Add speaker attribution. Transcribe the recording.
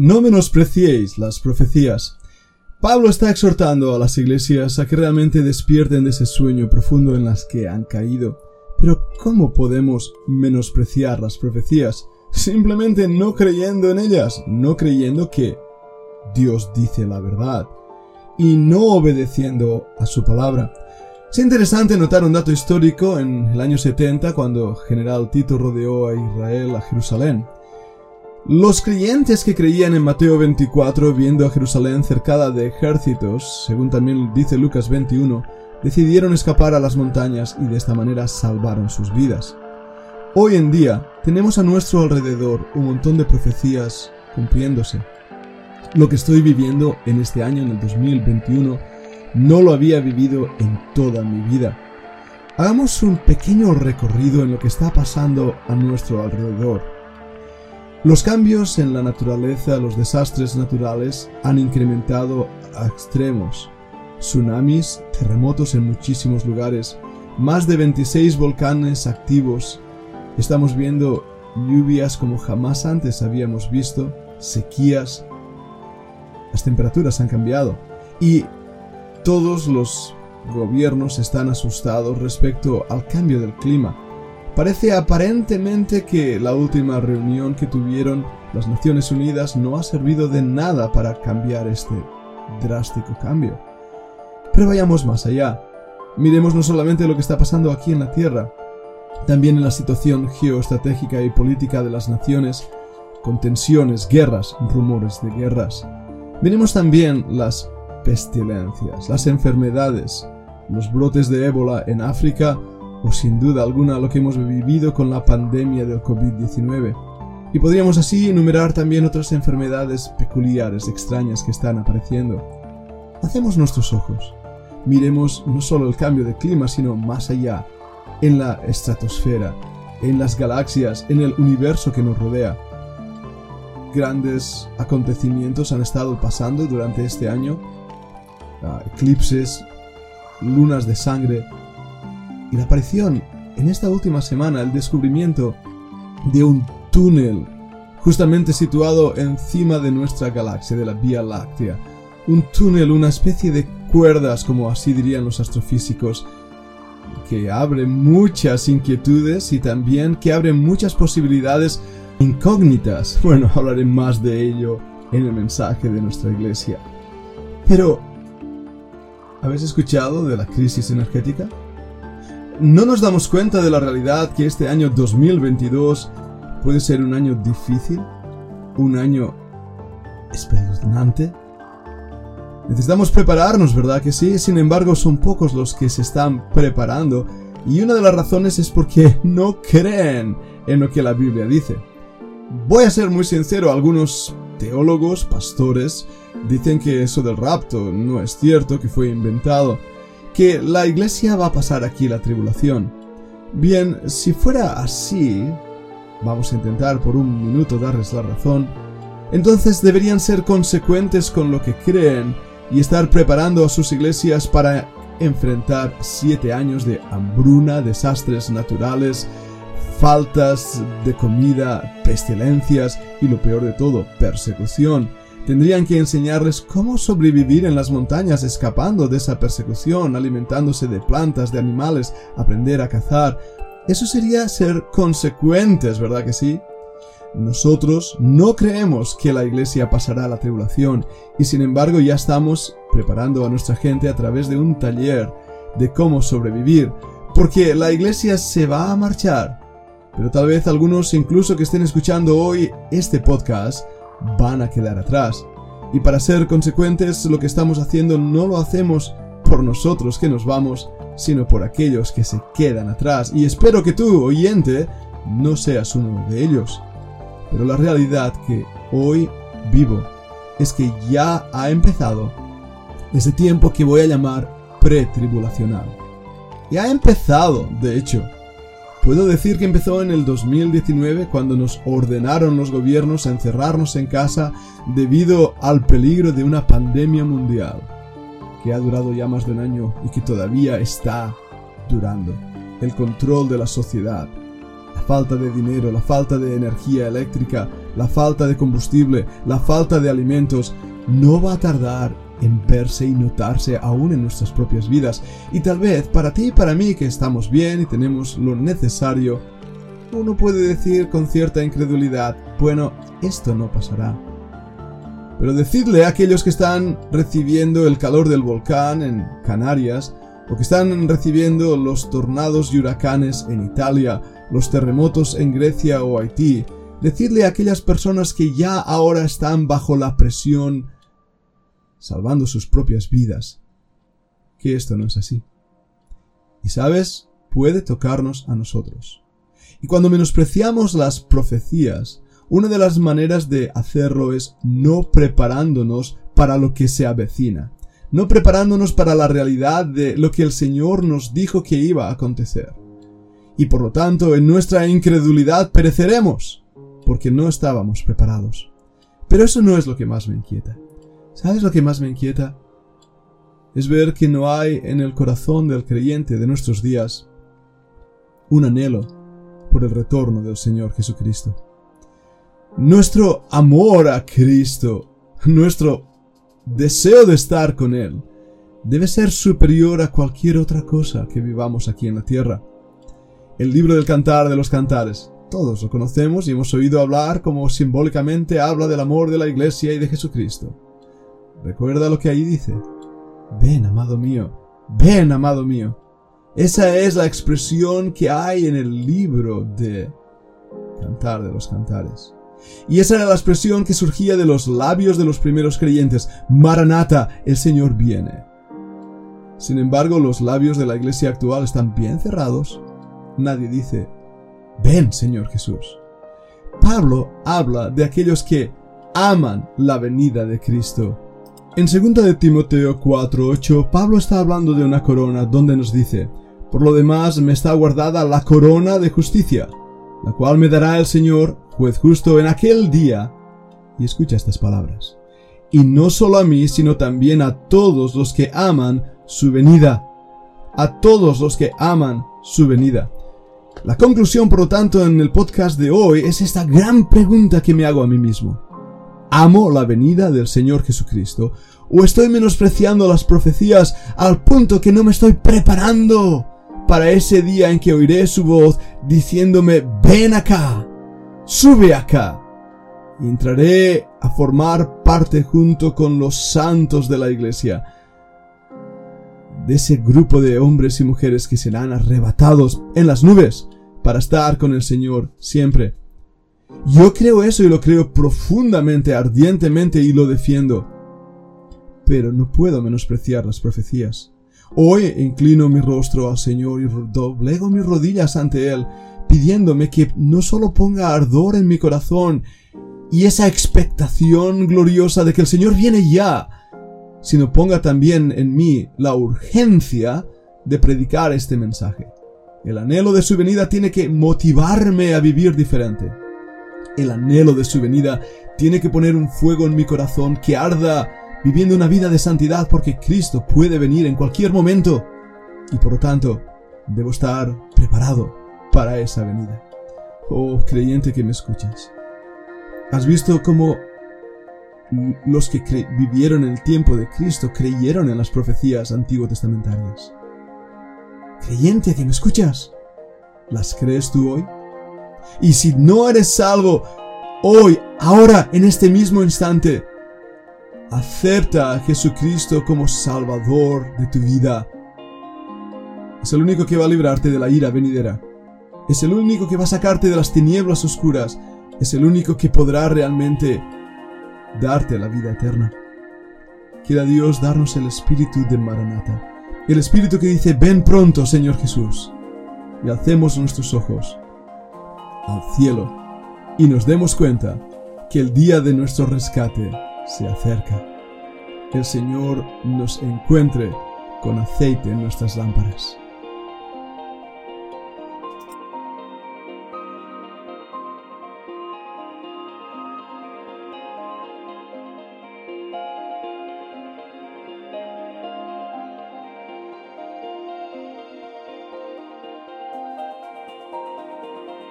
Speaker 1: No menospreciéis las profecías. Pablo está exhortando a las iglesias a que realmente despierten de ese sueño profundo en las que han caído. Pero ¿cómo podemos menospreciar las profecías? Simplemente no creyendo en ellas, no creyendo que Dios dice la verdad y no obedeciendo a su palabra. Es interesante notar un dato histórico en el año 70 cuando General Tito rodeó a Israel a Jerusalén. Los creyentes que creían en Mateo 24 viendo a Jerusalén cercada de ejércitos, según también dice Lucas 21, decidieron escapar a las montañas y de esta manera salvaron sus vidas. Hoy en día tenemos a nuestro alrededor un montón de profecías cumpliéndose. Lo que estoy viviendo en este año, en el 2021, no lo había vivido en toda mi vida. Hagamos un pequeño recorrido en lo que está pasando a nuestro alrededor. Los cambios en la naturaleza, los desastres naturales han incrementado a extremos. Tsunamis, terremotos en muchísimos lugares, más de 26 volcanes activos. Estamos viendo lluvias como jamás antes habíamos visto, sequías. Las temperaturas han cambiado y todos los gobiernos están asustados respecto al cambio del clima Parece aparentemente que la última reunión que tuvieron las Naciones Unidas no ha servido de nada para cambiar este drástico cambio. Pero vayamos más allá. Miremos no solamente lo que está pasando aquí en la Tierra, también en la situación geoestratégica y política de las naciones, con tensiones, guerras, rumores de guerras. Miremos también las pestilencias, las enfermedades, los brotes de ébola en África o sin duda alguna lo que hemos vivido con la pandemia del COVID-19. Y podríamos así enumerar también otras enfermedades peculiares, extrañas que están apareciendo. Hacemos nuestros ojos. Miremos no solo el cambio de clima, sino más allá, en la estratosfera, en las galaxias, en el universo que nos rodea. Grandes acontecimientos han estado pasando durante este año. Ah, eclipses, lunas de sangre, y la aparición en esta última semana, el descubrimiento de un túnel justamente situado encima de nuestra galaxia, de la Vía Láctea. Un túnel, una especie de cuerdas, como así dirían los astrofísicos, que abre muchas inquietudes y también que abre muchas posibilidades incógnitas. Bueno, hablaré más de ello en el mensaje de nuestra iglesia. Pero, ¿habéis escuchado de la crisis energética? No nos damos cuenta de la realidad que este año 2022 puede ser un año difícil, un año espeluznante. Necesitamos prepararnos, ¿verdad que sí? Sin embargo, son pocos los que se están preparando y una de las razones es porque no creen en lo que la Biblia dice. Voy a ser muy sincero, algunos teólogos, pastores, dicen que eso del rapto no es cierto, que fue inventado que la iglesia va a pasar aquí la tribulación. Bien, si fuera así, vamos a intentar por un minuto darles la razón, entonces deberían ser consecuentes con lo que creen y estar preparando a sus iglesias para enfrentar siete años de hambruna, desastres naturales, faltas de comida, pestilencias y lo peor de todo, persecución. Tendrían que enseñarles cómo sobrevivir en las montañas escapando de esa persecución, alimentándose de plantas, de animales, aprender a cazar. Eso sería ser consecuentes, ¿verdad que sí? Nosotros no creemos que la iglesia pasará la tribulación y sin embargo ya estamos preparando a nuestra gente a través de un taller de cómo sobrevivir, porque la iglesia se va a marchar. Pero tal vez algunos incluso que estén escuchando hoy este podcast van a quedar atrás. Y para ser consecuentes, lo que estamos haciendo no lo hacemos por nosotros que nos vamos, sino por aquellos que se quedan atrás. Y espero que tú, oyente, no seas uno de ellos. Pero la realidad que hoy vivo es que ya ha empezado ese tiempo que voy a llamar pretribulacional. Ya ha empezado, de hecho. Puedo decir que empezó en el 2019 cuando nos ordenaron los gobiernos encerrarnos en casa debido al peligro de una pandemia mundial, que ha durado ya más de un año y que todavía está durando. El control de la sociedad, la falta de dinero, la falta de energía eléctrica, la falta de combustible, la falta de alimentos, no va a tardar en verse y notarse aún en nuestras propias vidas. Y tal vez para ti y para mí que estamos bien y tenemos lo necesario, uno puede decir con cierta incredulidad, bueno, esto no pasará. Pero decidle a aquellos que están recibiendo el calor del volcán en Canarias, o que están recibiendo los tornados y huracanes en Italia, los terremotos en Grecia o Haití, decirle a aquellas personas que ya ahora están bajo la presión, salvando sus propias vidas, que esto no es así. Y sabes, puede tocarnos a nosotros. Y cuando menospreciamos las profecías, una de las maneras de hacerlo es no preparándonos para lo que se avecina, no preparándonos para la realidad de lo que el Señor nos dijo que iba a acontecer. Y por lo tanto, en nuestra incredulidad pereceremos, porque no estábamos preparados. Pero eso no es lo que más me inquieta. ¿Sabes lo que más me inquieta? Es ver que no hay en el corazón del creyente de nuestros días un anhelo por el retorno del Señor Jesucristo. Nuestro amor a Cristo, nuestro deseo de estar con Él, debe ser superior a cualquier otra cosa que vivamos aquí en la tierra. El libro del Cantar de los Cantares, todos lo conocemos y hemos oído hablar como simbólicamente habla del amor de la Iglesia y de Jesucristo. Recuerda lo que ahí dice. Ven, amado mío, ven, amado mío. Esa es la expresión que hay en el libro de Cantar de los Cantares. Y esa era la expresión que surgía de los labios de los primeros creyentes. Maranata, el Señor viene. Sin embargo, los labios de la iglesia actual están bien cerrados. Nadie dice, ven, Señor Jesús. Pablo habla de aquellos que aman la venida de Cristo. En 2 de Timoteo 4:8, Pablo está hablando de una corona donde nos dice, por lo demás me está guardada la corona de justicia, la cual me dará el Señor, juez justo, en aquel día. Y escucha estas palabras. Y no solo a mí, sino también a todos los que aman su venida. A todos los que aman su venida. La conclusión, por lo tanto, en el podcast de hoy es esta gran pregunta que me hago a mí mismo. ¿Amo la venida del Señor Jesucristo? ¿O estoy menospreciando las profecías al punto que no me estoy preparando para ese día en que oiré su voz diciéndome, ven acá, sube acá, y entraré a formar parte junto con los santos de la iglesia, de ese grupo de hombres y mujeres que serán arrebatados en las nubes para estar con el Señor siempre. Yo creo eso y lo creo profundamente, ardientemente y lo defiendo. Pero no puedo menospreciar las profecías. Hoy inclino mi rostro al Señor y doblego mis rodillas ante Él, pidiéndome que no solo ponga ardor en mi corazón y esa expectación gloriosa de que el Señor viene ya, sino ponga también en mí la urgencia de predicar este mensaje. El anhelo de su venida tiene que motivarme a vivir diferente. El anhelo de su venida tiene que poner un fuego en mi corazón que arda viviendo una vida de santidad porque Cristo puede venir en cualquier momento y por lo tanto debo estar preparado para esa venida. Oh creyente que me escuchas, ¿has visto cómo los que vivieron en el tiempo de Cristo creyeron en las profecías antiguo testamentarias? Creyente que me escuchas, ¿las crees tú hoy? Y si no eres salvo, hoy, ahora, en este mismo instante, Acepta a Jesucristo como Salvador de tu vida. Es el único que va a librarte de la ira venidera. Es el único que va a sacarte de las tinieblas oscuras. Es el único que podrá realmente darte la vida eterna. Quiera Dios darnos el espíritu de Maranata. El espíritu que dice, ven pronto, Señor Jesús. Y alcemos nuestros ojos al cielo y nos demos cuenta que el día de nuestro rescate se acerca. El Señor nos encuentre con aceite en nuestras lámparas.